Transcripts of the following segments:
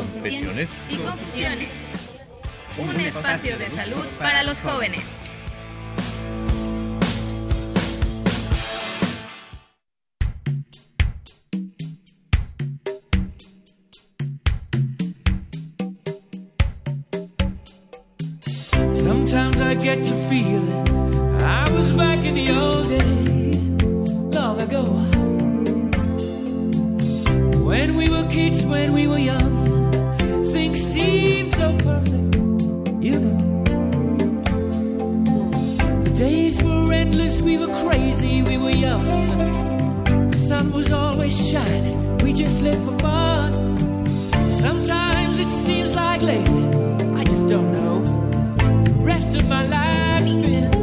Confesiones y Confusiones. Un espacio de salud para los jóvenes. Sometimes I get to feeling I was back in the old days, long ago. When we were kids, when we were young things seemed so perfect, you know. The days were endless, we were crazy, we were young. The sun was always shining, we just lived for fun. Sometimes it seems like lately, I just don't know. The rest of my life's been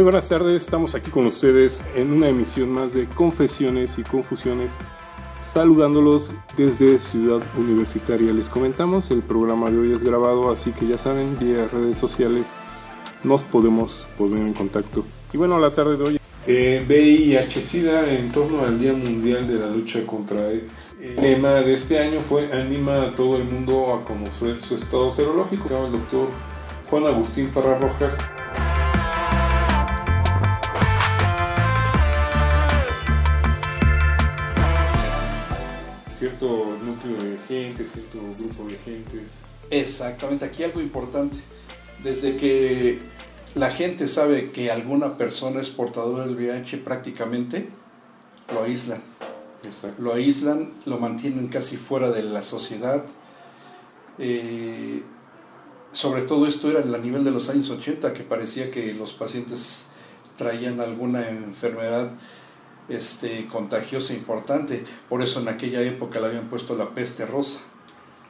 Muy buenas tardes, estamos aquí con ustedes en una emisión más de Confesiones y Confusiones saludándolos desde Ciudad Universitaria. Les comentamos, el programa de hoy es grabado, así que ya saben, vía redes sociales nos podemos poner en contacto. Y bueno, la tarde de hoy, eh, VIH-Sida en torno al Día Mundial de la Lucha contra el lema de este año fue anima a todo el mundo a conocer su estado serológico. El doctor Juan Agustín Parra Rojas. Núcleo de gente, cierto grupo de gentes. Exactamente, aquí algo importante. Desde que la gente sabe que alguna persona es portadora del VIH, prácticamente lo aíslan. Exacto. Lo aíslan, lo mantienen casi fuera de la sociedad. Eh, sobre todo esto era a nivel de los años 80, que parecía que los pacientes traían alguna enfermedad este, contagiosa importante. Por eso en aquella época le habían puesto la peste rosa,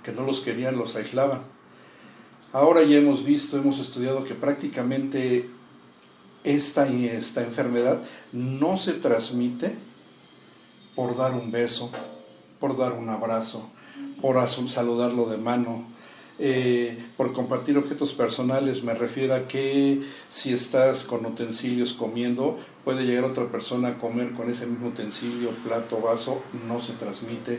que no los querían, los aislaban. Ahora ya hemos visto, hemos estudiado que prácticamente esta, esta enfermedad no se transmite por dar un beso, por dar un abrazo, por saludarlo de mano, eh, por compartir objetos personales, me refiero a que si estás con utensilios comiendo, puede llegar otra persona a comer con ese mismo utensilio, plato, vaso, no se transmite.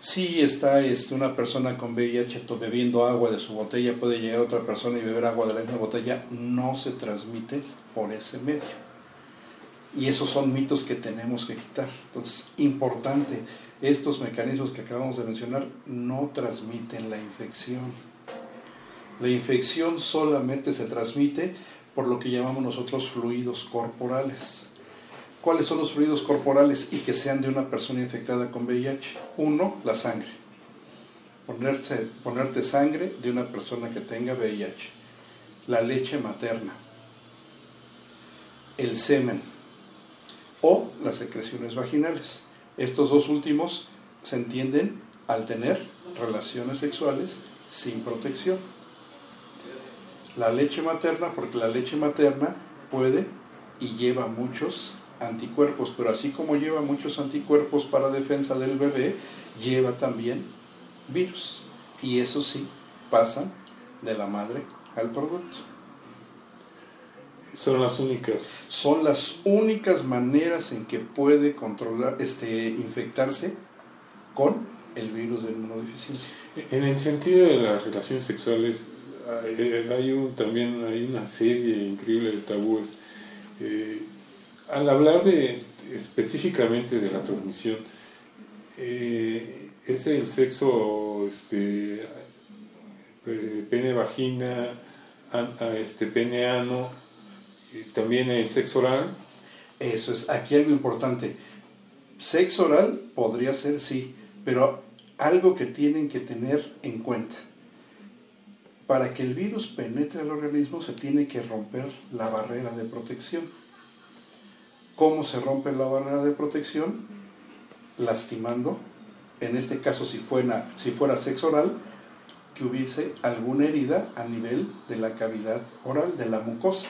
Si está este, una persona con VIH bebiendo agua de su botella, puede llegar otra persona y beber agua de la misma botella, no se transmite por ese medio. Y esos son mitos que tenemos que quitar. Entonces, importante, estos mecanismos que acabamos de mencionar no transmiten la infección. La infección solamente se transmite por lo que llamamos nosotros fluidos corporales. ¿Cuáles son los fluidos corporales y que sean de una persona infectada con VIH? Uno, la sangre. Ponerte sangre de una persona que tenga VIH. La leche materna. El semen o las secreciones vaginales. Estos dos últimos se entienden al tener relaciones sexuales sin protección. La leche materna, porque la leche materna puede y lleva muchos anticuerpos, pero así como lleva muchos anticuerpos para defensa del bebé, lleva también virus. Y eso sí, pasa de la madre al producto. Son las únicas. Son las únicas maneras en que puede controlar, este, infectarse con el virus de inmunodeficiencia. En el sentido de las relaciones sexuales, hay, un, también hay una serie increíble de tabúes. Eh, al hablar de específicamente de la transmisión, eh, es el sexo este, pene vagina, este, pene ano, también el sexo oral. Eso es, aquí algo importante. Sexo oral podría ser sí, pero algo que tienen que tener en cuenta. Para que el virus penetre al organismo se tiene que romper la barrera de protección. ¿Cómo se rompe la barrera de protección? Lastimando, en este caso si fuera, si fuera sexo oral, que hubiese alguna herida a nivel de la cavidad oral, de la mucosa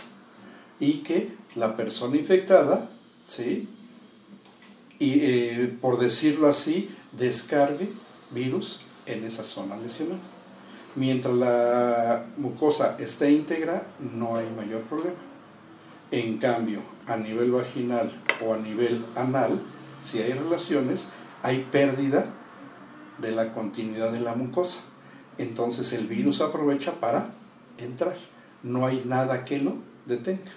y que la persona infectada, ¿sí? Y eh, por decirlo así, descargue virus en esa zona lesionada. Mientras la mucosa esté íntegra, no hay mayor problema. En cambio, a nivel vaginal o a nivel anal, si hay relaciones, hay pérdida de la continuidad de la mucosa. Entonces el virus aprovecha para entrar. No hay nada que lo detenga.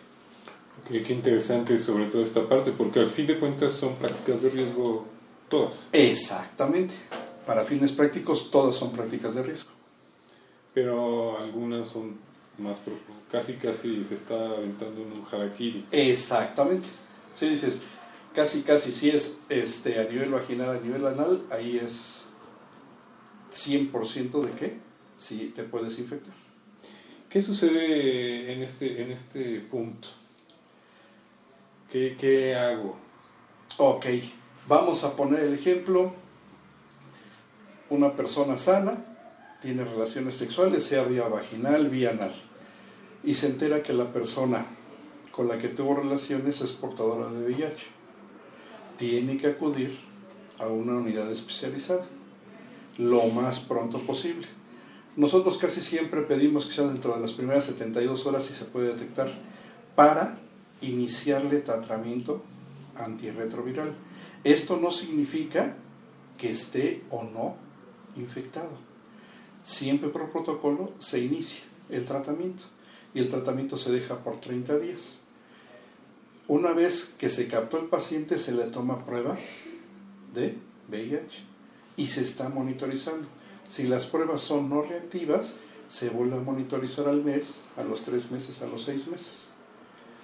Qué, interesante sobre todo esta parte, porque al fin de cuentas son prácticas de riesgo todas. Exactamente. Para fines prácticos todas son prácticas de riesgo. Pero algunas son más casi casi se está aventando en un harakiri. Exactamente. Si dices, casi casi si es este a nivel vaginal, a nivel anal, ahí es 100% de que sí te puedes infectar. ¿Qué sucede en este, en este punto? ¿Qué, ¿Qué hago? Ok, vamos a poner el ejemplo. Una persona sana tiene relaciones sexuales, sea vía vaginal, vía anal, y se entera que la persona con la que tuvo relaciones es portadora de VIH. Tiene que acudir a una unidad especializada lo más pronto posible. Nosotros casi siempre pedimos que sea dentro de las primeras 72 horas si se puede detectar para iniciarle tratamiento antirretroviral. Esto no significa que esté o no infectado. Siempre por protocolo se inicia el tratamiento y el tratamiento se deja por 30 días. Una vez que se captó el paciente se le toma prueba de VIH y se está monitorizando. Si las pruebas son no reactivas, se vuelve a monitorizar al mes, a los tres meses, a los seis meses.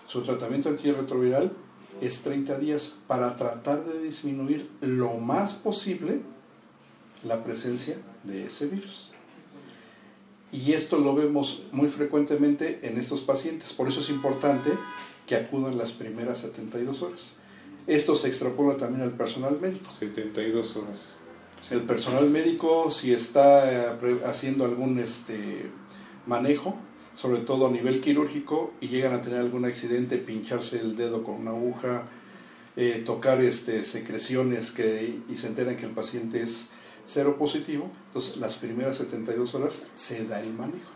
Su tratamiento antirretroviral es 30 días para tratar de disminuir lo más posible la presencia de ese virus. Y esto lo vemos muy frecuentemente en estos pacientes, por eso es importante que acudan las primeras 72 horas. Esto se extrapola también al personal médico. 72 horas. El personal médico, si está eh, haciendo algún este, manejo, sobre todo a nivel quirúrgico, y llegan a tener algún accidente, pincharse el dedo con una aguja, eh, tocar este, secreciones que, y se enteran que el paciente es cero positivo, entonces las primeras 72 horas se da el manejo.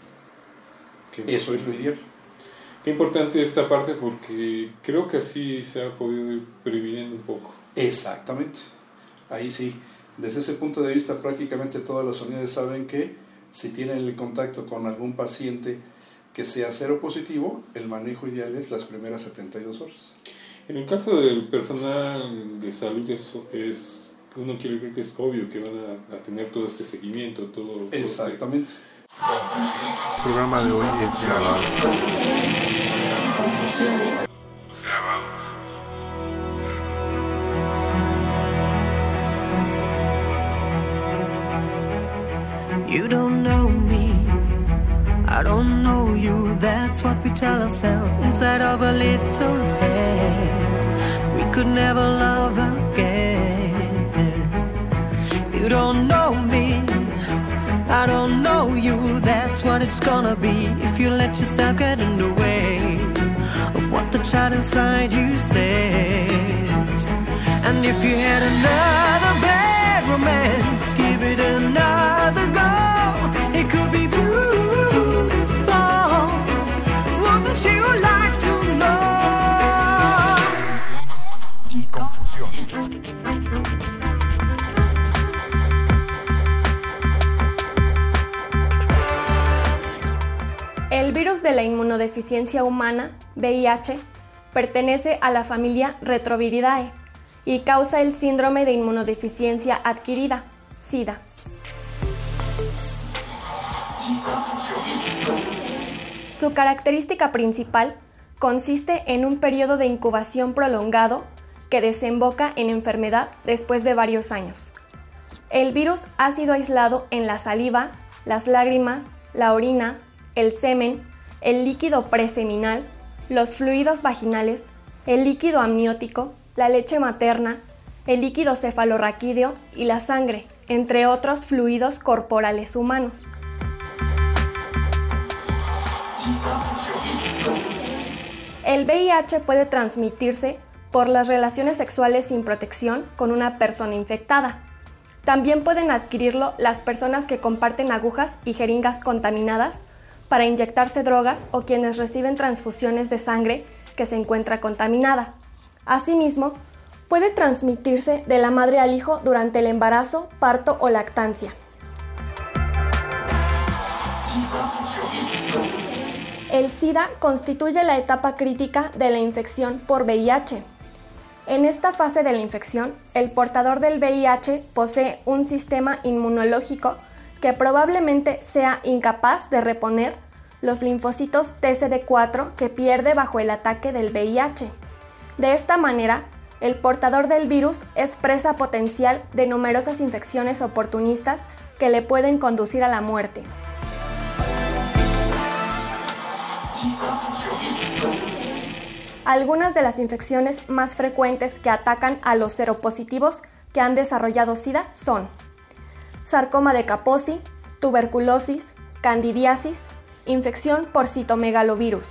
Eso es lo ideal. Qué importante esta parte porque creo que así se ha podido ir previniendo un poco. Exactamente. Ahí sí. Desde ese punto de vista prácticamente todas las unidades saben que si tienen el contacto con algún paciente que sea cero positivo, el manejo ideal es las primeras 72 horas. En el caso del personal de salud es, es uno quiere creer que es obvio que van a, tener todo este seguimiento, todo. Este Exactamente. El programa de hoy es grabado. Grabado. You don't know me, I don't know you. That's what we tell ourselves inside of a little head. We could never love again. You don't know me, I don't know you. That's what it's gonna be if you let yourself get in the way of what the child inside you says. And if you had another bad romance, give it another go. De la inmunodeficiencia humana, VIH, pertenece a la familia Retroviridae y causa el síndrome de inmunodeficiencia adquirida, SIDA. Su característica principal consiste en un periodo de incubación prolongado que desemboca en enfermedad después de varios años. El virus ha sido aislado en la saliva, las lágrimas, la orina, el semen, el líquido preseminal, los fluidos vaginales, el líquido amniótico, la leche materna, el líquido cefalorraquídeo y la sangre, entre otros fluidos corporales humanos. El VIH puede transmitirse por las relaciones sexuales sin protección con una persona infectada. También pueden adquirirlo las personas que comparten agujas y jeringas contaminadas para inyectarse drogas o quienes reciben transfusiones de sangre que se encuentra contaminada. Asimismo, puede transmitirse de la madre al hijo durante el embarazo, parto o lactancia. El SIDA constituye la etapa crítica de la infección por VIH. En esta fase de la infección, el portador del VIH posee un sistema inmunológico que probablemente sea incapaz de reponer los linfocitos TCD4 que pierde bajo el ataque del VIH. De esta manera, el portador del virus es presa potencial de numerosas infecciones oportunistas que le pueden conducir a la muerte. Algunas de las infecciones más frecuentes que atacan a los seropositivos que han desarrollado SIDA son sarcoma de Kaposi, tuberculosis, candidiasis, infección por citomegalovirus.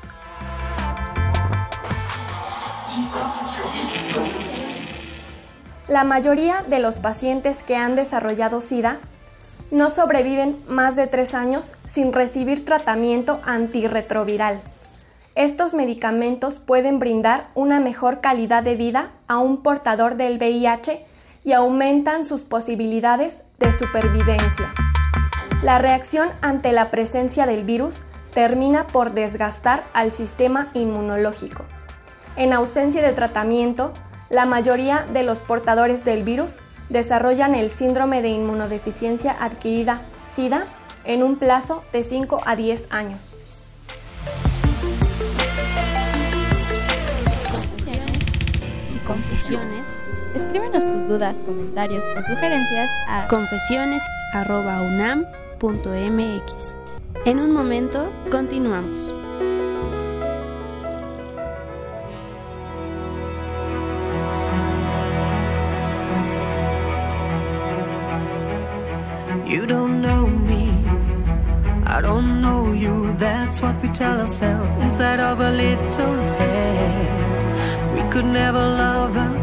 La mayoría de los pacientes que han desarrollado SIDA no sobreviven más de tres años sin recibir tratamiento antirretroviral. Estos medicamentos pueden brindar una mejor calidad de vida a un portador del VIH y aumentan sus posibilidades de supervivencia. La reacción ante la presencia del virus termina por desgastar al sistema inmunológico. En ausencia de tratamiento, la mayoría de los portadores del virus desarrollan el síndrome de inmunodeficiencia adquirida SIDA en un plazo de 5 a 10 años. y confusiones. Escríbenos tus dudas, comentarios o sugerencias a confesiones.unam.mx. En un momento, continuamos. You don't know me, I don't know you. That's what we tell ourselves inside of a little heads. We could never love.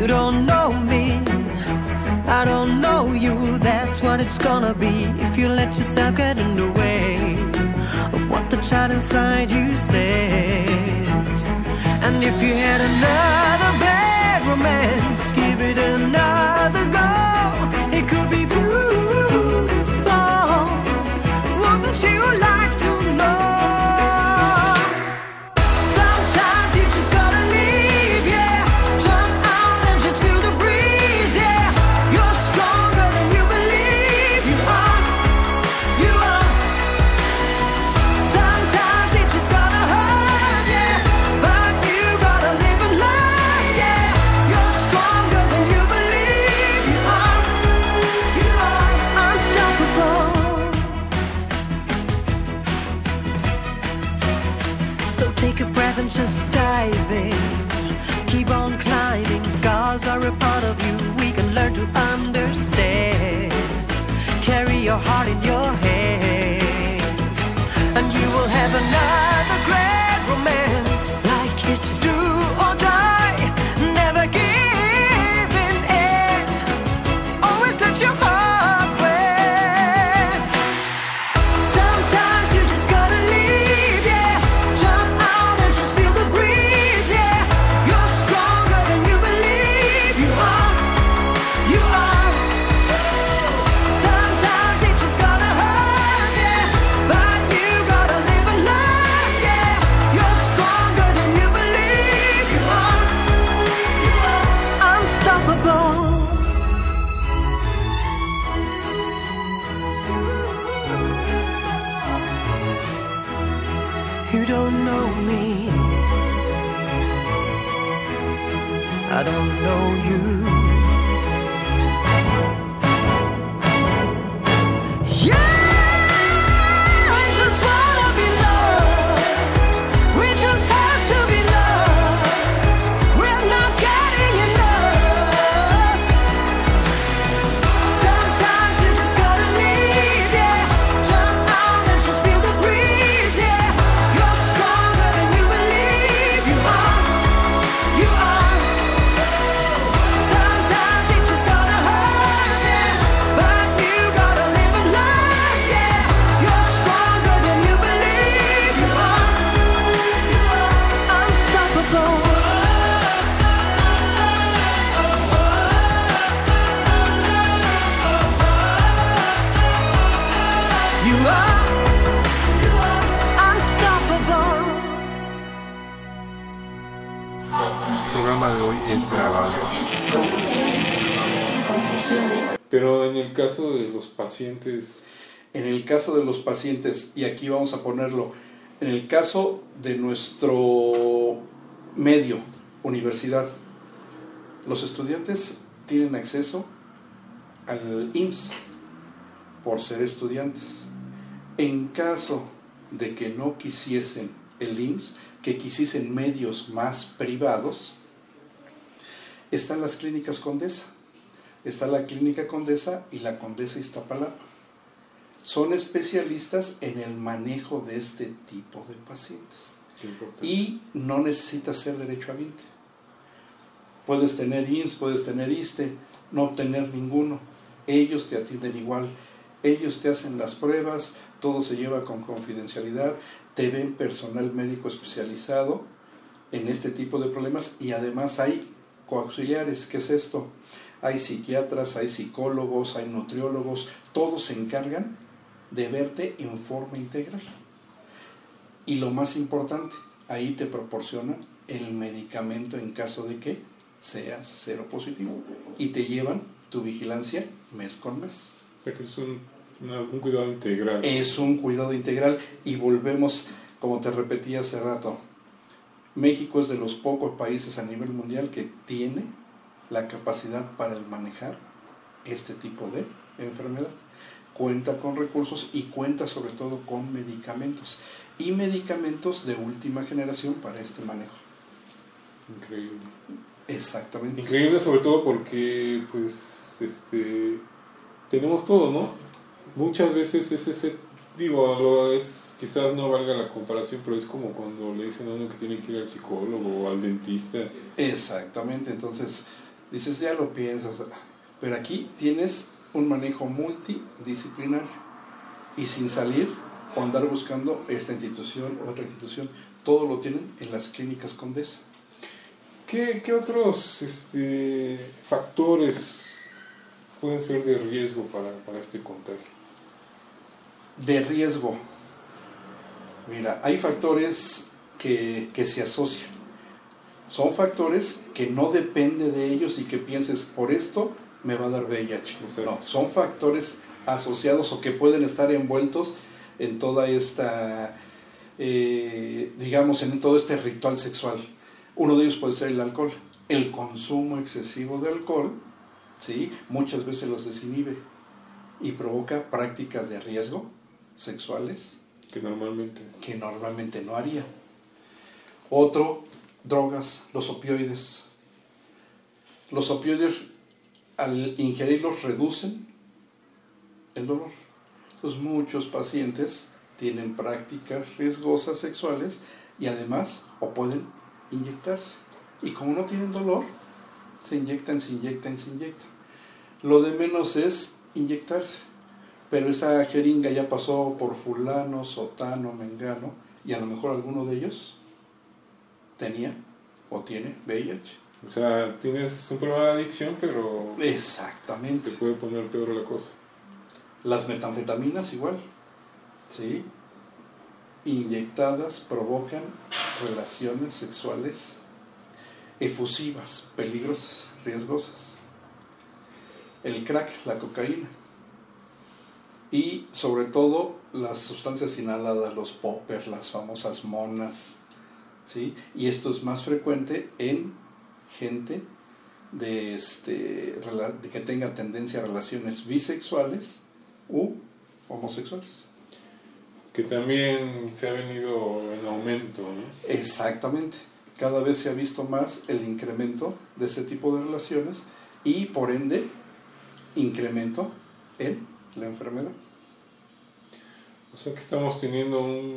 You don't know me, I don't know you. That's what it's gonna be if you let yourself get in the way of what the child inside you says. And if you had another bad romance, give it another go. Heart in your You don't know me. I don't know you. El caso de los pacientes, En el caso de los pacientes, y aquí vamos a ponerlo, en el caso de nuestro medio, universidad, los estudiantes tienen acceso al IMSS por ser estudiantes. En caso de que no quisiesen el IMSS, que quisiesen medios más privados, están las clínicas Condesa. Está la clínica Condesa y la Condesa Iztapalapa. Son especialistas en el manejo de este tipo de pacientes. Y no necesita ser derecho a 20. Puedes tener IMSS, puedes tener ISTE, no tener ninguno. Ellos te atienden igual. Ellos te hacen las pruebas, todo se lleva con confidencialidad, te ven personal médico especializado en este tipo de problemas y además hay coauxiliares. ¿Qué es esto? Hay psiquiatras, hay psicólogos, hay nutriólogos, todos se encargan de verte en forma integral. Y lo más importante, ahí te proporcionan el medicamento en caso de que seas cero positivo y te llevan tu vigilancia mes con mes. O sea que es un, un cuidado integral. Es un cuidado integral y volvemos, como te repetí hace rato, México es de los pocos países a nivel mundial que tiene la capacidad para manejar este tipo de enfermedad. Cuenta con recursos y cuenta sobre todo con medicamentos y medicamentos de última generación para este manejo. Increíble. Exactamente. Increíble sobre todo porque pues este tenemos todo, ¿no? Muchas veces es ese digo, lo es quizás no valga la comparación, pero es como cuando le dicen a uno que tiene que ir al psicólogo o al dentista. Exactamente, entonces dices, ya lo piensas, pero aquí tienes un manejo multidisciplinario y sin salir o andar buscando esta institución o otra institución, todo lo tienen en las clínicas Condesa. ¿Qué, qué otros este, factores pueden ser de riesgo para, para este contagio? De riesgo. Mira, hay factores que, que se asocian. Son factores que no depende de ellos y que pienses, por esto me va a dar VIH. No, son factores asociados o que pueden estar envueltos en toda esta, eh, digamos, en todo este ritual sexual. Uno de ellos puede ser el alcohol. El consumo excesivo de alcohol, ¿sí? muchas veces los desinhibe y provoca prácticas de riesgo sexuales que normalmente que normalmente no haría. Otro, drogas, los opioides. Los opioides al ingerirlos reducen el dolor. Entonces muchos pacientes tienen prácticas riesgosas sexuales y además o pueden inyectarse. Y como no tienen dolor, se inyectan, se inyectan, se inyectan. Lo de menos es inyectarse. Pero esa jeringa ya pasó por fulano, sotano, mengano, y a lo mejor alguno de ellos tenía o tiene VIH. O sea, tienes un problema de adicción, pero... Exactamente. Te puede poner peor la cosa. Las metanfetaminas igual, ¿sí? Inyectadas provocan relaciones sexuales efusivas, peligrosas, riesgosas. El crack, la cocaína. Y sobre todo las sustancias inhaladas, los poppers, las famosas monas, ¿sí? Y esto es más frecuente en gente de, este, de que tenga tendencia a relaciones bisexuales u homosexuales. Que también se ha venido en aumento. ¿no? Exactamente. Cada vez se ha visto más el incremento de ese tipo de relaciones y por ende incremento en la enfermedad. O sea que estamos teniendo un...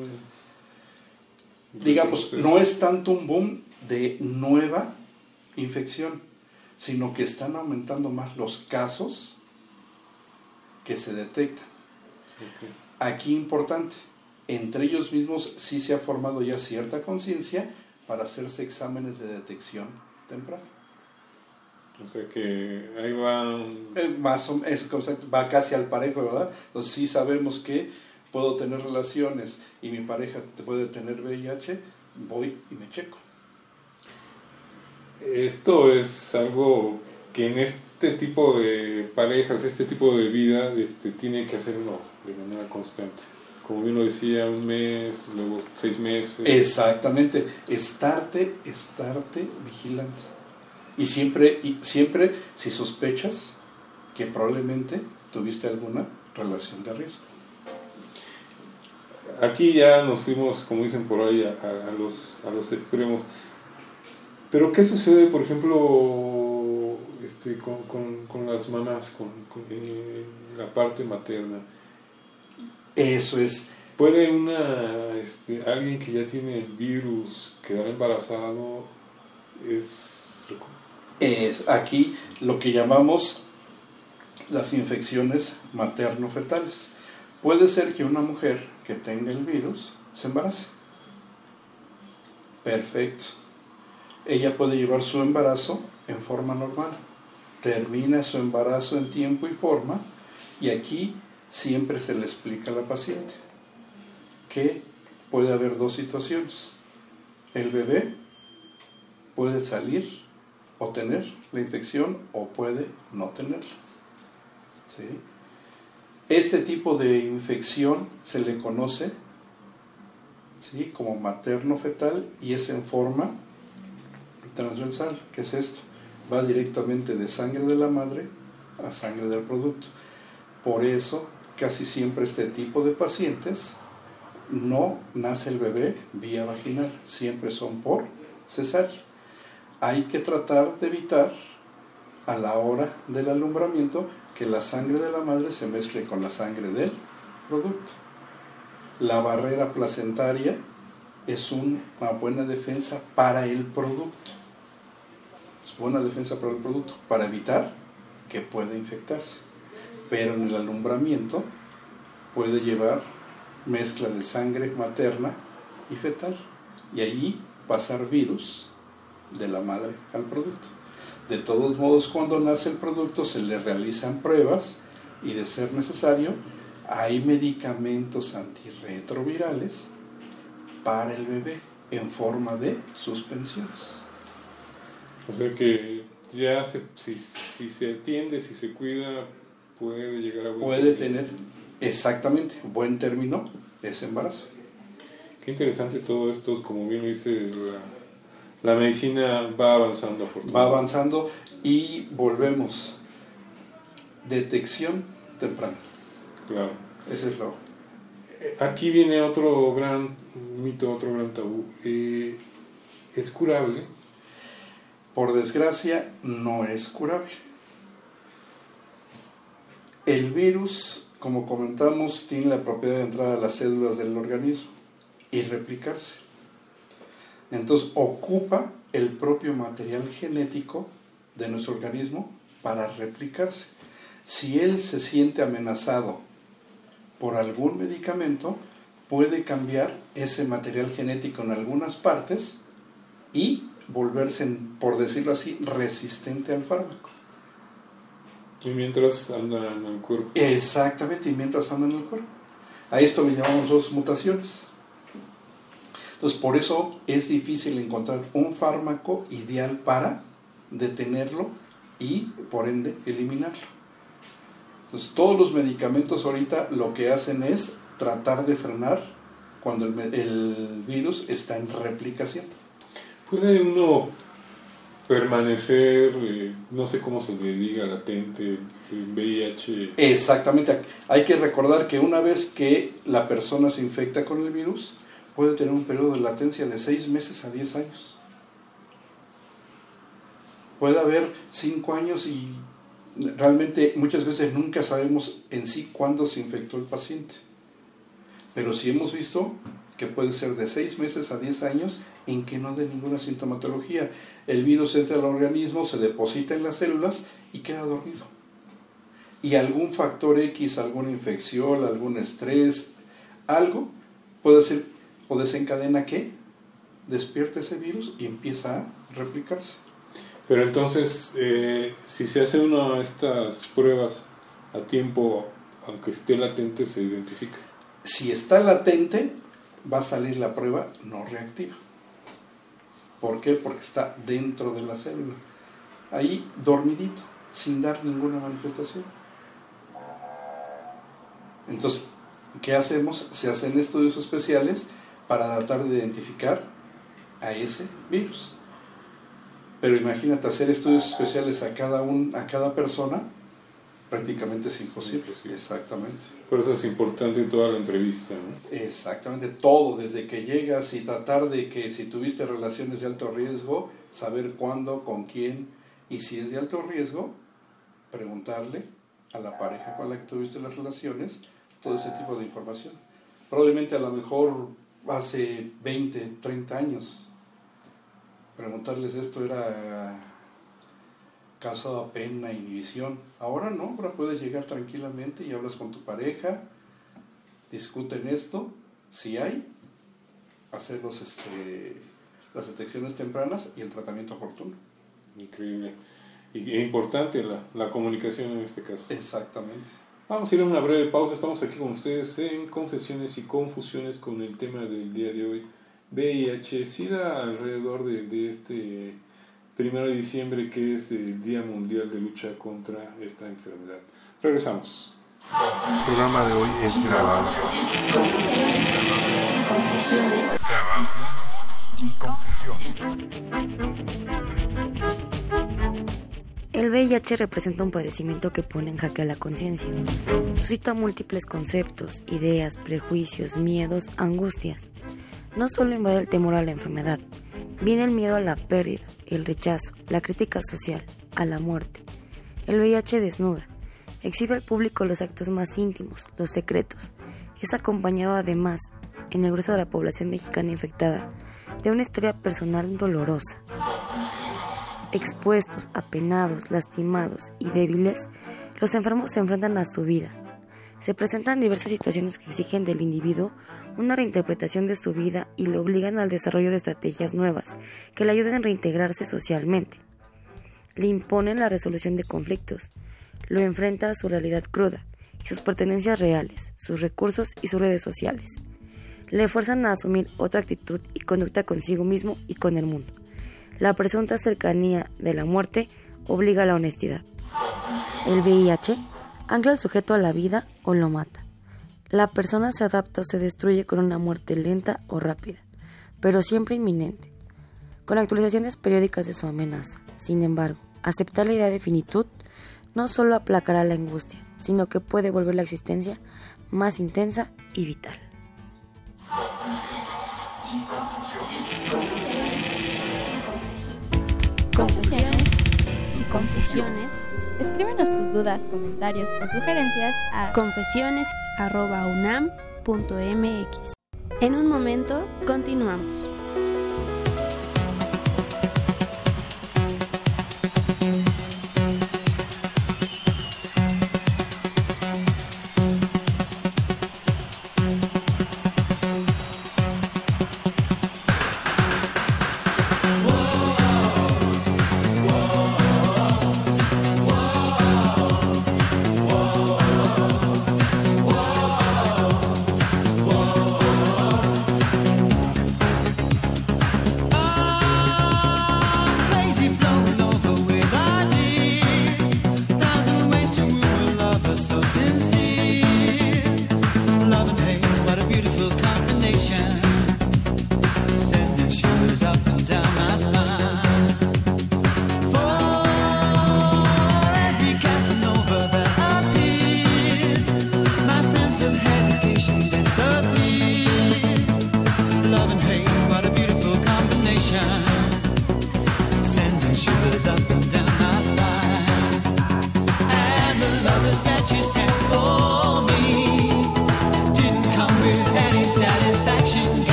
Digamos, no es tanto un boom de nueva infección, sino que están aumentando más los casos que se detectan. Aquí importante, entre ellos mismos sí se ha formado ya cierta conciencia para hacerse exámenes de detección temprana. O sea que ahí va... más o, es, va casi al parejo, ¿verdad? Entonces sí sabemos que puedo tener relaciones y mi pareja puede tener VIH, voy y me checo. Esto es algo que en este tipo de parejas, este tipo de vida, este, tiene que hacerlo de manera constante. Como bien lo decía, un mes, luego seis meses. Exactamente, estarte, estarte vigilante. Y siempre, y siempre si sospechas que probablemente tuviste alguna relación de riesgo. Aquí ya nos fuimos, como dicen por ahí, a, a los, a los extremos. Pero ¿qué sucede, por ejemplo, este, con, con, con las mamás, con, con eh, la parte materna? Eso es. ¿Puede una, este, alguien que ya tiene el virus quedar embarazado? Es... Es aquí lo que llamamos las infecciones materno-fetales. Puede ser que una mujer que tenga el virus se embarace. Perfecto. Ella puede llevar su embarazo en forma normal. Termina su embarazo en tiempo y forma y aquí siempre se le explica a la paciente que puede haber dos situaciones. El bebé puede salir o tener la infección o puede no tenerla. ¿Sí? Este tipo de infección se le conoce ¿sí? como materno-fetal y es en forma transversal. ¿Qué es esto? Va directamente de sangre de la madre a sangre del producto. Por eso, casi siempre este tipo de pacientes no nace el bebé vía vaginal, siempre son por cesárea. Hay que tratar de evitar a la hora del alumbramiento que la sangre de la madre se mezcle con la sangre del producto. La barrera placentaria es una buena defensa para el producto. Es buena defensa para el producto, para evitar que pueda infectarse. Pero en el alumbramiento puede llevar mezcla de sangre materna y fetal. Y allí pasar virus de la madre al producto. De todos modos, cuando nace el producto se le realizan pruebas y de ser necesario, hay medicamentos antirretrovirales para el bebé en forma de suspensiones. O sea que ya si, si, se atiende, si se cuida, puede llegar a... Puede tener exactamente buen término ese embarazo. Qué interesante todo esto, como bien dice, la, la medicina va avanzando. Va avanzando y volvemos. Detección temprana. Claro. Ese es lo. Aquí viene otro gran mito, otro gran tabú. Eh, ¿Es curable? Por desgracia, no es curable. El virus, como comentamos, tiene la propiedad de entrar a las células del organismo y replicarse. Entonces, ocupa el propio material genético de nuestro organismo para replicarse. Si él se siente amenazado por algún medicamento, puede cambiar ese material genético en algunas partes y volverse, por decirlo así, resistente al fármaco. Y mientras anda en el cuerpo. Exactamente, y mientras anda en el cuerpo. A esto le llamamos dos mutaciones. Entonces, por eso es difícil encontrar un fármaco ideal para detenerlo y, por ende, eliminarlo. Entonces, todos los medicamentos ahorita lo que hacen es tratar de frenar cuando el, el virus está en replicación. ¿Puede uno permanecer, eh, no sé cómo se le diga, latente, en VIH? Exactamente. Hay que recordar que una vez que la persona se infecta con el virus, puede tener un periodo de latencia de 6 meses a 10 años. Puede haber 5 años y realmente muchas veces nunca sabemos en sí cuándo se infectó el paciente. Pero sí hemos visto que puede ser de 6 meses a 10 años en que no dé ninguna sintomatología. El virus entra al organismo, se deposita en las células y queda dormido. Y algún factor X, alguna infección, algún estrés, algo puede ser o desencadena que despierta ese virus y empieza a replicarse. Pero entonces, eh, si se hace una de estas pruebas a tiempo, aunque esté latente, se identifica. Si está latente, va a salir la prueba no reactiva. ¿Por qué? Porque está dentro de la célula. Ahí dormidito, sin dar ninguna manifestación. Entonces, ¿qué hacemos? Se hacen estudios especiales para tratar de identificar a ese virus. Pero imagínate hacer estudios especiales a cada, un, a cada persona, prácticamente es imposible. Exactamente. Por eso es importante toda la entrevista. ¿no? Exactamente, todo, desde que llegas y tratar de que si tuviste relaciones de alto riesgo, saber cuándo, con quién, y si es de alto riesgo, preguntarle a la pareja con la que tuviste las relaciones todo ese tipo de información. Probablemente a lo mejor hace 20, 30 años, preguntarles esto era causaba pena, inhibición. Ahora no, ahora puedes llegar tranquilamente y hablas con tu pareja, discuten esto, si hay, hacer los, este, las detecciones tempranas y el tratamiento oportuno. Increíble. Y es importante la, la comunicación en este caso. Exactamente. Vamos a ir a una breve pausa. Estamos aquí con ustedes en Confesiones y Confusiones con el tema del día de hoy. VIH, SIDA alrededor de, de este primero de diciembre que es el Día Mundial de Lucha contra esta enfermedad. Regresamos. El programa de hoy es grabado. Confusiones. Grabado. Y El VIH representa un padecimiento que pone en jaque a la conciencia. Suscita múltiples conceptos, ideas, prejuicios, miedos, angustias. No solo invade el temor a la enfermedad, viene el miedo a la pérdida, el rechazo, la crítica social, a la muerte. El VIH desnuda, exhibe al público los actos más íntimos, los secretos. Es acompañado además, en el grueso de la población mexicana infectada, de una historia personal dolorosa. Expuestos, apenados, lastimados y débiles, los enfermos se enfrentan a su vida. Se presentan diversas situaciones que exigen del individuo una reinterpretación de su vida y lo obligan al desarrollo de estrategias nuevas que le ayuden a reintegrarse socialmente. Le imponen la resolución de conflictos, lo enfrenta a su realidad cruda y sus pertenencias reales, sus recursos y sus redes sociales. Le fuerzan a asumir otra actitud y conducta consigo mismo y con el mundo. La presunta cercanía de la muerte obliga a la honestidad. El VIH ancla al sujeto a la vida o lo mata. La persona se adapta o se destruye con una muerte lenta o rápida, pero siempre inminente, con actualizaciones periódicas de su amenaza. Sin embargo, aceptar la idea de finitud no solo aplacará la angustia, sino que puede volver la existencia más intensa y vital. Confusiones y confusiones. Escríbenos tus dudas, comentarios o sugerencias a confesiones.unam.mx. En un momento, continuamos.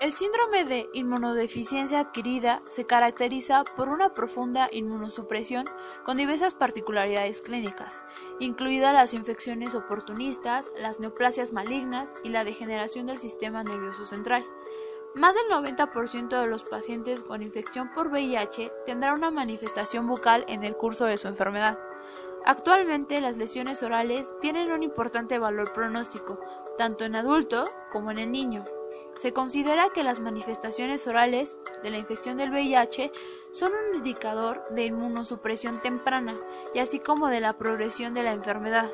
El síndrome de inmunodeficiencia adquirida se caracteriza por una profunda inmunosupresión con diversas particularidades clínicas, incluidas las infecciones oportunistas, las neoplasias malignas y la degeneración del sistema nervioso central. Más del 90% de los pacientes con infección por VIH tendrá una manifestación bucal en el curso de su enfermedad. Actualmente las lesiones orales tienen un importante valor pronóstico, tanto en adulto como en el niño. Se considera que las manifestaciones orales de la infección del VIH son un indicador de inmunosupresión temprana y así como de la progresión de la enfermedad.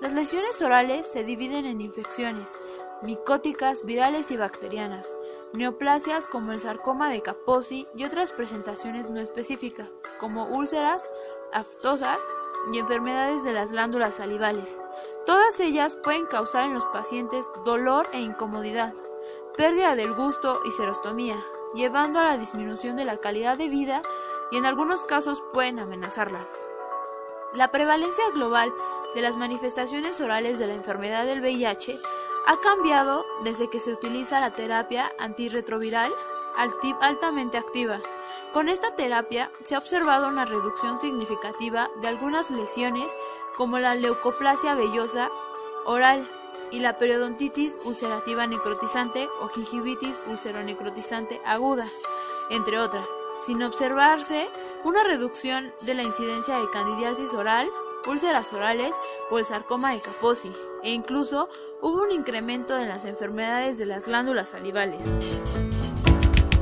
Las lesiones orales se dividen en infecciones micóticas, virales y bacterianas, neoplasias como el sarcoma de Kaposi y otras presentaciones no específicas, como úlceras aftosas y enfermedades de las glándulas salivales. Todas ellas pueden causar en los pacientes dolor e incomodidad, pérdida del gusto y serostomía, llevando a la disminución de la calidad de vida y en algunos casos pueden amenazarla. La prevalencia global de las manifestaciones orales de la enfermedad del VIH ha cambiado desde que se utiliza la terapia antirretroviral altamente activa. Con esta terapia se ha observado una reducción significativa de algunas lesiones como la leucoplasia vellosa oral y la periodontitis ulcerativa necrotizante o gingivitis ulceronecrotizante aguda, entre otras, sin observarse una reducción de la incidencia de candidiasis oral, úlceras orales o el sarcoma de Kaposi, e incluso hubo un incremento de las enfermedades de las glándulas salivales.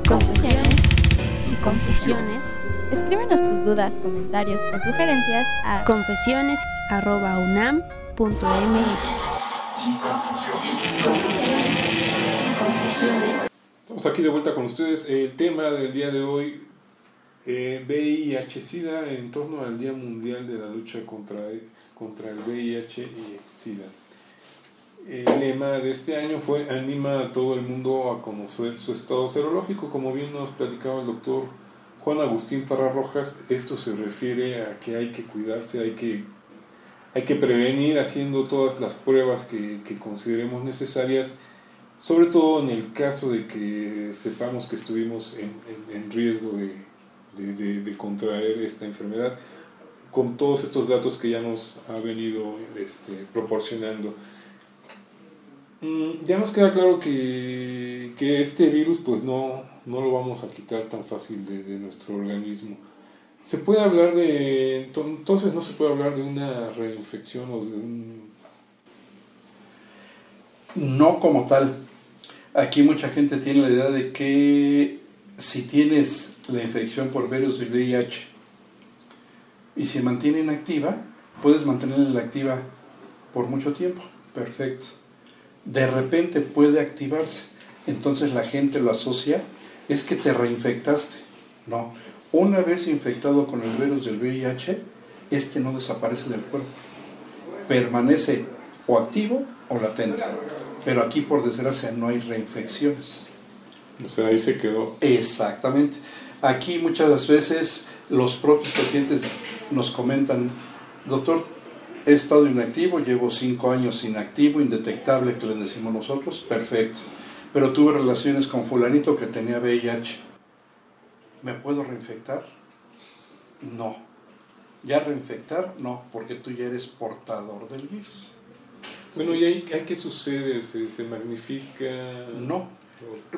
Confesiones y confusiones. Escríbenos tus dudas, comentarios o sugerencias a confesiones.unam.mx. Estamos aquí de vuelta con ustedes. El tema del día de hoy, eh, VIH-Sida en torno al Día Mundial de la Lucha contra, contra el VIH y SIDA. El lema de este año fue anima a todo el mundo a conocer su estado serológico. Como bien nos platicaba el doctor Juan Agustín Parra Rojas, esto se refiere a que hay que cuidarse, hay que, hay que prevenir haciendo todas las pruebas que, consideremos necesarias, sobre todo en el caso de que sepamos que estuvimos en, riesgo de, contraer esta enfermedad, con todos estos datos que ya nos ha venido este, proporcionando. Ya nos queda claro que, que, este virus pues no, no lo vamos a quitar tan fácil de, nuestro organismo. Se puede hablar de, entonces no se puede hablar de una reinfección o de un... No como tal. Aquí mucha gente tiene la idea de que si tienes la infección por virus del VIH y se mantiene inactiva, puedes mantenerla activa por mucho tiempo. Perfecto de repente puede activarse. Entonces la gente lo asocia, es que te reinfectaste. No, una vez infectado con el virus del VIH, este no desaparece del cuerpo. Permanece o activo o latente. Pero aquí, por desgracia, no hay reinfecciones. O sea, ahí se quedó. Exactamente. Aquí muchas veces los propios pacientes nos comentan, doctor, he estado inactivo, llevo cinco años inactivo, indetectable, que le decimos nosotros, perfecto. Pero tuve relaciones con fulanito que tenía VIH. ¿Me puedo reinfectar? No. ¿Ya reinfectar? No, porque tú ya eres portador del virus. Bueno, ¿y ahí, qué sucede? ¿Se, ¿Se magnifica? No.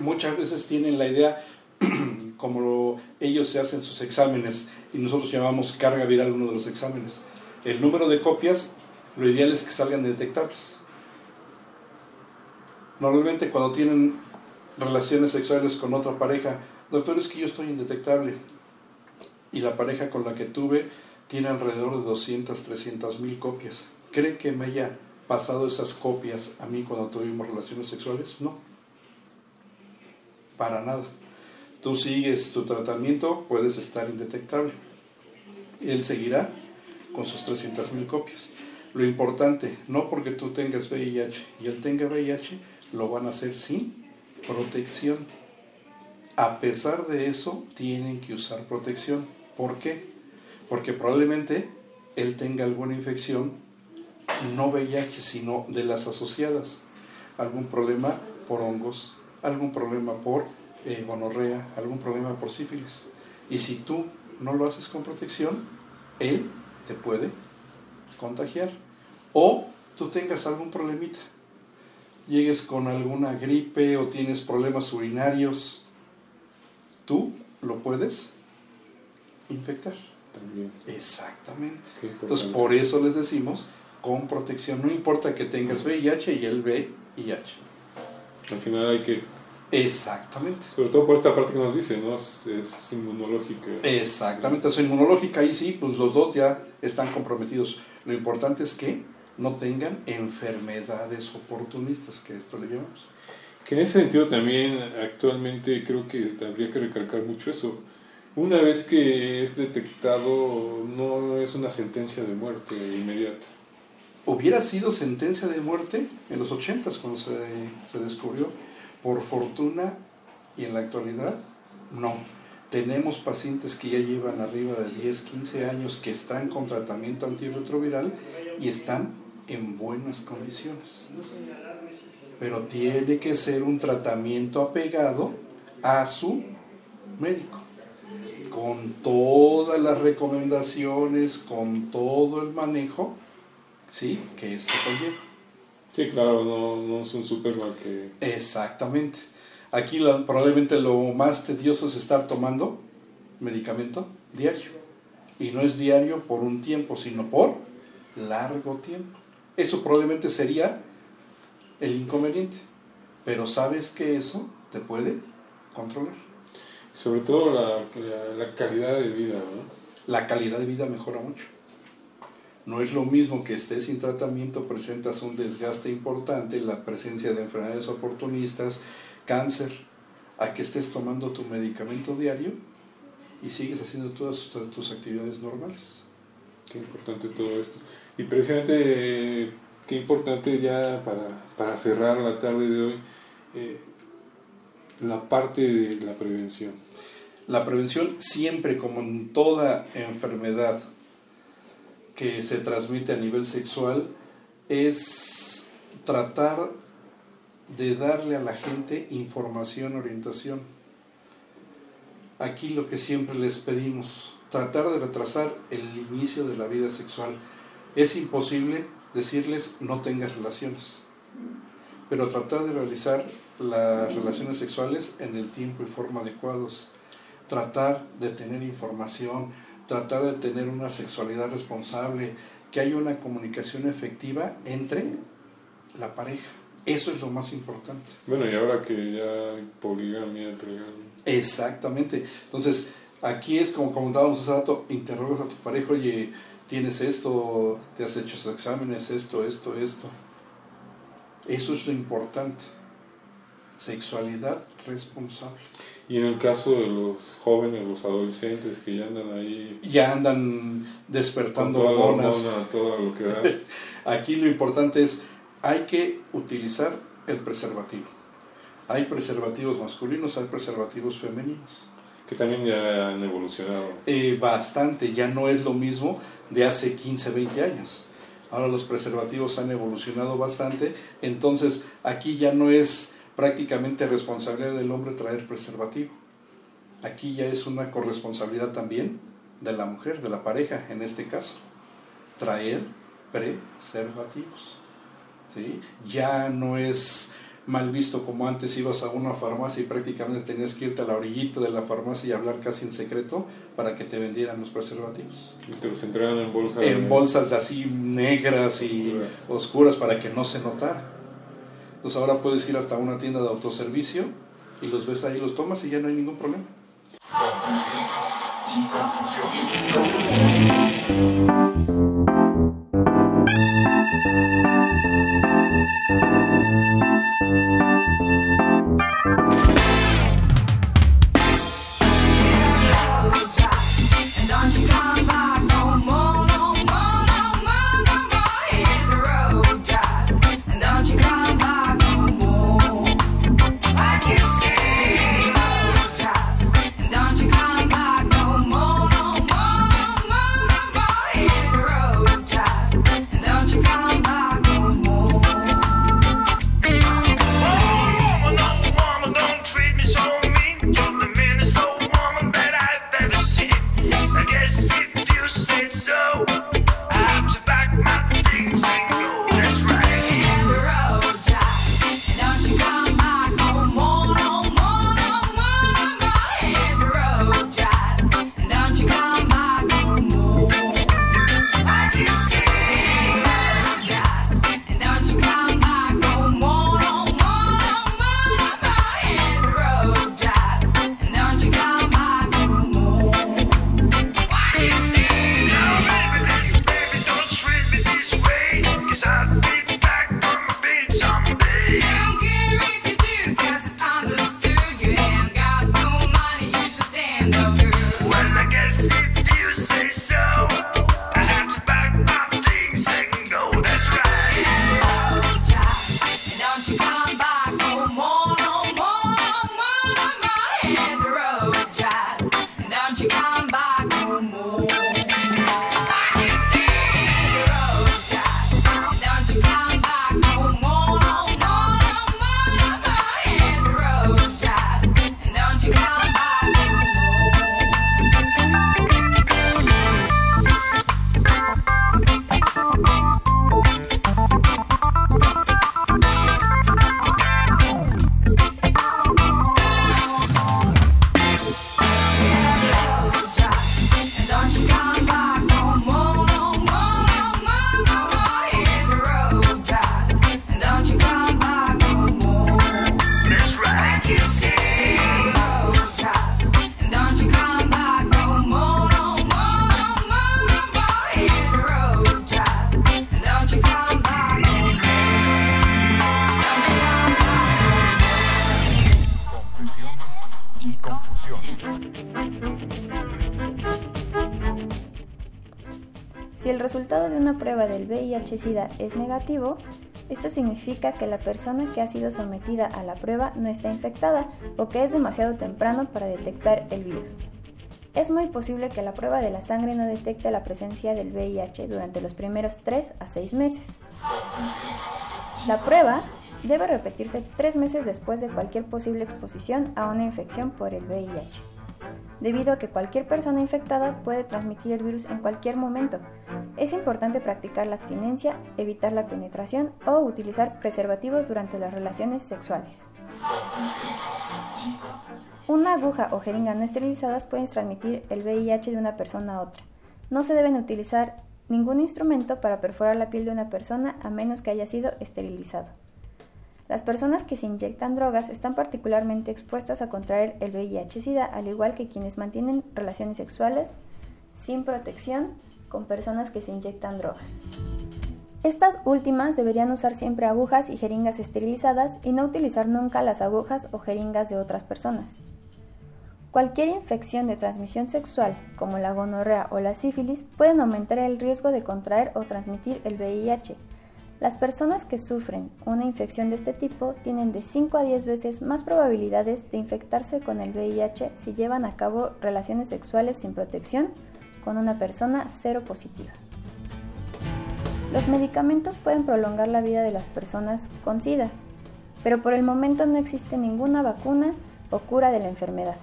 Muchas veces tienen la idea, como lo, ellos se hacen sus exámenes, y nosotros llamamos carga viral uno de los exámenes el número de copias, lo ideal es que salgan detectables. Normalmente cuando tienen relaciones sexuales con otra pareja. Doctor, es que yo estoy indetectable. Y la pareja con la que tuve tiene alrededor de 200, 300 mil copias. ¿Cree que me haya pasado esas copias a mí cuando tuvimos relaciones sexuales? No. Para nada. Tú sigues tu tratamiento, puedes estar indetectable. Él seguirá con sus 300 mil copias. Lo importante, no porque tú tengas VIH y él tenga VIH, lo van a hacer sin protección. A pesar de eso, tienen que usar protección. ¿Por qué? Porque probablemente él tenga alguna infección, no VIH, sino de las asociadas. Algún problema por hongos, algún problema por eh, gonorrea, algún problema por sífilis. Y si tú no lo haces con protección, él te puede contagiar. O tú tengas algún problemita, llegues con alguna gripe o tienes problemas urinarios, tú lo puedes infectar. También. Exactamente. Entonces, por eso les decimos con protección. No importa que tengas VIH y él VIH. Al final hay que, Exactamente. sobre todo por esta parte que nos dice, ¿no? Es, es inmunológica. Exactamente. Su inmunológica ahí sí, pues los dos ya están comprometidos. Lo importante es que no tengan enfermedades oportunistas, que esto le llamamos. Que en ese sentido también actualmente creo que habría que recalcar mucho eso. Una vez que es detectado, no es una sentencia de muerte inmediata. Hubiera sido sentencia de muerte en los 80 cuando se, se descubrió. Por fortuna y en la actualidad, no. Tenemos pacientes que ya llevan arriba de 10, 15 años que están con tratamiento antirretroviral y están en buenas condiciones. Pero tiene que ser un tratamiento apegado a su médico, con todas las recomendaciones, con todo el manejo, ¿sí? Que esto conlleva. Sí, claro, no, no es un Superman que... Exactamente. Aquí la- probablemente lo más tedioso es estar tomando medicamento diario. Y no es diario por un tiempo, sino por largo tiempo. Eso probablemente sería el inconveniente. Pero sabes que eso te puede controlar. Sobre todo la, la, la calidad de vida, ¿no? La calidad de vida mejora mucho. No es lo mismo que estés sin tratamiento, presentas un desgaste importante, la presencia de enfermedades oportunistas, cáncer, a que estés tomando tu medicamento diario y sigues haciendo todas tus- actividades normales. Qué importante todo esto. Y precisamente, qué importante ya para, para cerrar la tarde de hoy, eh, la parte de la prevención. La prevención siempre, como en toda enfermedad que se transmite a nivel sexual, es tratar de darle a la gente información, orientación. Aquí lo que siempre les pedimos, tratar de retrasar el inicio de la vida sexual. Es imposible decirles no tengas relaciones, pero tratar de realizar las relaciones sexuales en el tiempo y forma adecuados tratar de tener información, tratar de tener una sexualidad responsable, que haya una comunicación efectiva entre la pareja. Eso es lo más importante. Bueno, y ahora que ya hay poligamia, trigamia. Exactamente. Entonces, aquí es como comentábamos hace rato, interrogas a tu pareja, oye, tienes esto, te has hecho esos exámenes, esto, esto, esto. Eso es lo importante. Sexualidad responsable. Y en el caso de los jóvenes, los adolescentes que ya andan ahí Ya andan despertando toda la hormonas. hormona, todo lo que da. Aquí lo importante es, hay que utilizar el preservativo. Hay preservativos masculinos, hay preservativos femeninos. Que también ya han evolucionado. Eh, bastante, ya no es lo mismo de hace 15, 20 años. Ahora los preservativos han evolucionado bastante, entonces aquí ya no es prácticamente responsabilidad del hombre traer preservativo. Aquí ya es una corresponsabilidad también de la mujer, de la pareja en este caso, traer preservativos. ¿sí? Ya no es mal visto como antes ibas a una farmacia y prácticamente tenías que irte a la orillita de la farmacia y hablar casi en secreto para que te vendieran los preservativos. Y te los entregan en bolsas. En bolsas así negras y oscuras para que no se notara. Entonces ahora puedes ir hasta una tienda de autoservicio y los ves ahí, los tomas y ya no hay ningún problema. Si el del VIH-Sida es negativo, esto significa que la persona que ha sido sometida a la prueba no está infectada o que es demasiado temprano para detectar el virus. Es muy posible que la prueba de la sangre no detecte la presencia del VIH durante los primeros 3 a 6 meses. La prueba debe repetirse 3 meses después de cualquier posible exposición a una infección por el VIH debido a que cualquier persona infectada puede transmitir el virus en cualquier momento. Es importante practicar la abstinencia, evitar la penetración o utilizar preservativos durante las relaciones sexuales. Una aguja o jeringa no esterilizadas pueden transmitir el VIH de una persona a otra. No se deben utilizar ningún instrumento para perforar la piel de una persona a menos que haya sido esterilizado. Las personas que se inyectan drogas están particularmente expuestas a contraer el VIH-Sida, al igual que quienes mantienen relaciones sexuales sin protección con personas que se inyectan drogas. Estas últimas deberían usar siempre agujas y jeringas esterilizadas y no utilizar nunca las agujas o jeringas de otras personas. Cualquier infección de transmisión sexual, como la gonorrea o la sífilis, pueden aumentar el riesgo de contraer o transmitir el VIH, las personas que sufren una infección de este tipo tienen de 5 a 10 veces más probabilidades de infectarse con el VIH si llevan a cabo relaciones sexuales sin protección con una persona cero positiva. Los medicamentos pueden prolongar la vida de las personas con SIDA, pero por el momento no existe ninguna vacuna o cura de la enfermedad.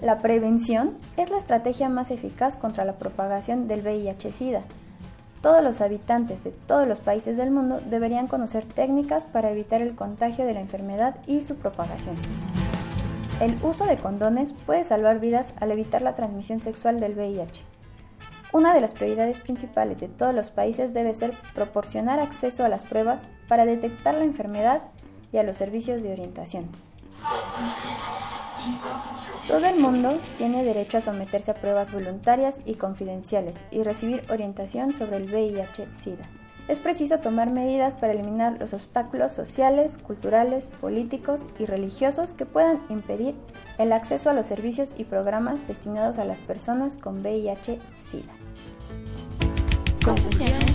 La prevención es la estrategia más eficaz contra la propagación del VIH-Sida todos los habitantes de todos los países del mundo deberían conocer técnicas para evitar el contagio de la enfermedad y su propagación. El uso de condones puede salvar vidas al evitar la transmisión sexual del VIH. Una de las prioridades principales de todos los países debe ser proporcionar acceso a las pruebas para detectar la enfermedad y a los servicios de orientación. Todo el mundo tiene derecho a someterse a pruebas voluntarias y confidenciales y recibir orientación sobre el VIH-Sida. Es preciso tomar medidas para eliminar los obstáculos sociales, culturales, políticos y religiosos que puedan impedir el acceso a los servicios y programas destinados a las personas con VIH-Sida. Confesiones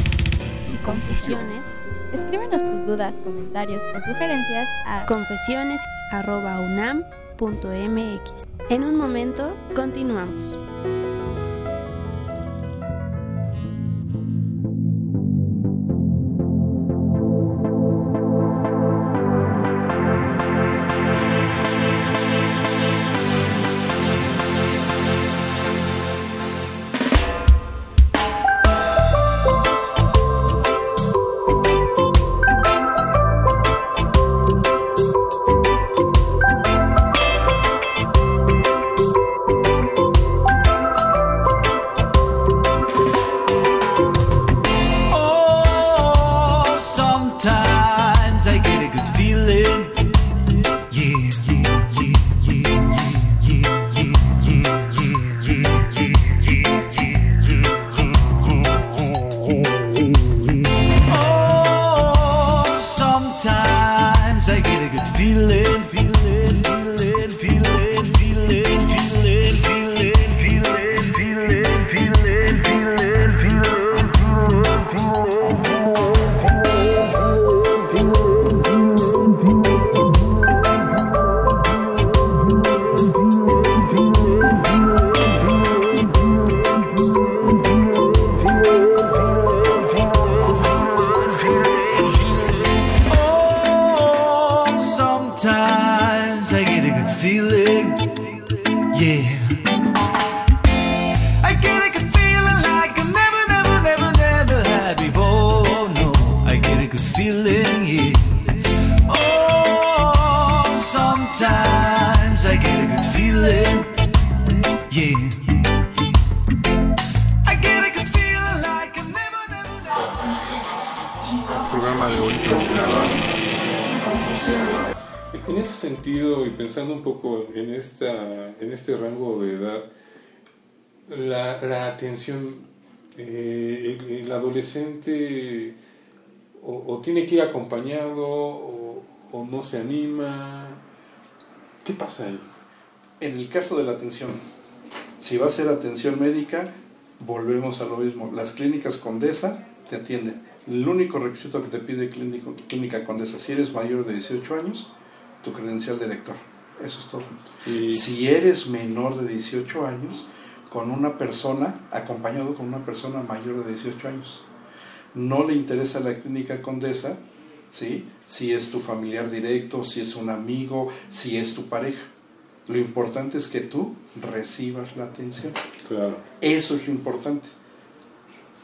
y confusiones. Escríbenos tus dudas, comentarios o sugerencias a confesiones.unam.mx. En un momento, continuamos. Poco en, esta, en este rango de edad, la, atención, eh, el, adolescente o, tiene que ir acompañado o, no se anima. ¿Qué pasa ahí? En el caso de la atención, si va a ser atención médica, volvemos a lo mismo. Las clínicas Condesa te atienden. El único requisito que te pide clínica Condesa, si eres mayor de 18 años, tu credencial de lector. Eso es todo. Si eres menor de 18 años, con una persona, acompañado con una persona mayor de 18 años. No le interesa la clínica Condesa, ¿sí? si es tu familiar directo, si es un amigo, si es tu pareja. Lo importante es que tú recibas la atención. Claro. Eso es lo importante.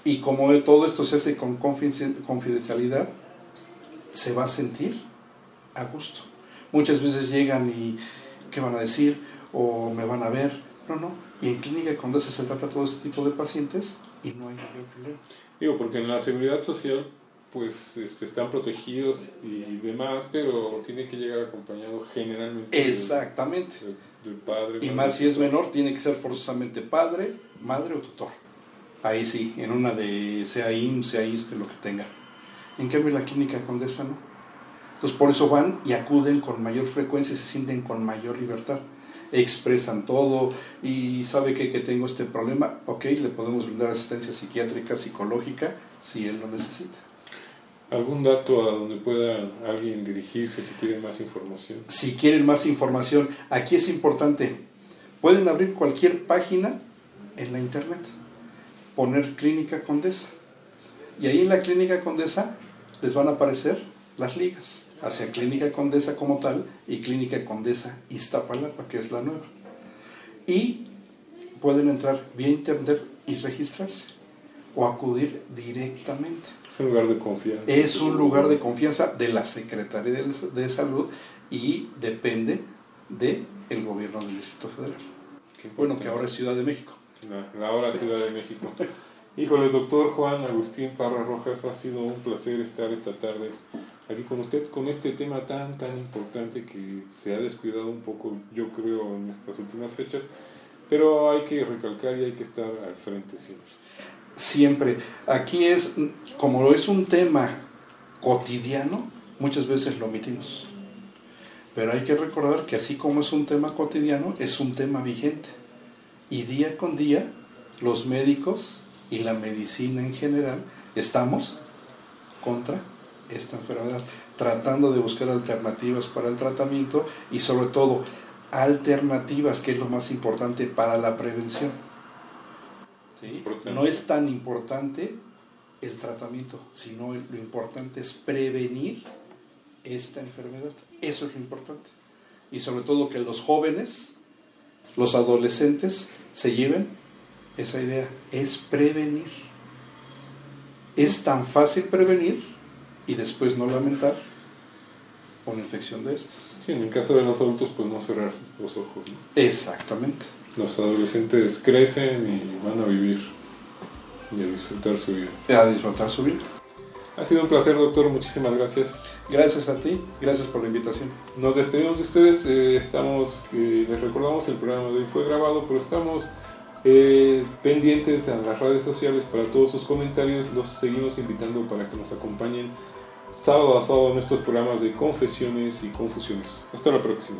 Y como de todo esto se hace con confiden- confidencialidad, se va a sentir a gusto. Muchas veces llegan y ¿qué van a decir? O me van a ver. No, no. Y en Clínica Condesa se trata todo este tipo de pacientes y no hay mayor problema. Digo, porque en la seguridad social pues este, están protegidos y demás, pero tiene que llegar acompañado generalmente Exactamente. del, del padre. Y madre. más si es menor, tiene que ser forzosamente padre, madre o tutor. Ahí sí, en una de sea IM, sea ISTE, lo que tenga. En cambio, la clínica Condesa no. Entonces, por eso van y acuden con mayor frecuencia y se sienten con mayor libertad. Expresan todo y sabe que, que tengo este problema, ok, le podemos brindar asistencia psiquiátrica, psicológica, si él lo necesita. ¿Algún dato a donde pueda alguien dirigirse si quiere más información? Si quieren más información, aquí es importante, pueden abrir cualquier página en la internet, poner Clínica Condesa. Y ahí en la Clínica Condesa les van a aparecer las ligas hacia Clínica Condesa como tal y Clínica Condesa Iztapalapa, que es la nueva. Y pueden entrar vía internet y registrarse o acudir directamente. Es un lugar de confianza. Es un lugar de confianza de la Secretaría de, Salud y depende del el gobierno del Distrito Federal. Bueno, que ahora es Ciudad de México. La, la hora Ciudad de México. Híjole, doctor Juan Agustín Parra Rojas, ha sido un placer estar esta tarde aquí con usted con este tema tan tan importante que se ha descuidado un poco, yo creo, en estas últimas fechas, pero hay que recalcar y hay que estar al frente siempre. Siempre. Aquí es, como es un tema cotidiano, muchas veces lo omitimos. Pero hay que recordar que así como es un tema cotidiano, es un tema vigente. Y día con día, los médicos y la medicina en general estamos contra esta enfermedad, tratando de buscar alternativas para el tratamiento y sobre todo alternativas, que es lo más importante para la prevención. No es tan importante el tratamiento, sino lo importante es prevenir esta enfermedad. Eso es lo importante. Y sobre todo que los jóvenes, los adolescentes, se lleven esa idea. Es prevenir. Es tan fácil prevenir y después no lamentar una infección de estas. Sí, en el caso de los adultos, pues no cerrar los ojos. Exactamente. Los adolescentes crecen y van a vivir y a disfrutar su vida. A disfrutar su vida. Ha sido un placer, doctor. Muchísimas gracias. Gracias a ti. Gracias por la invitación. Nos despedimos de ustedes. Eh, estamos, eh, les recordamos, el programa de hoy fue grabado, pero estamos eh, pendientes en las redes sociales para todos sus comentarios. Los seguimos invitando para que nos acompañen sábado a sábado en estos programas de confesiones y confusiones. Hasta la próxima.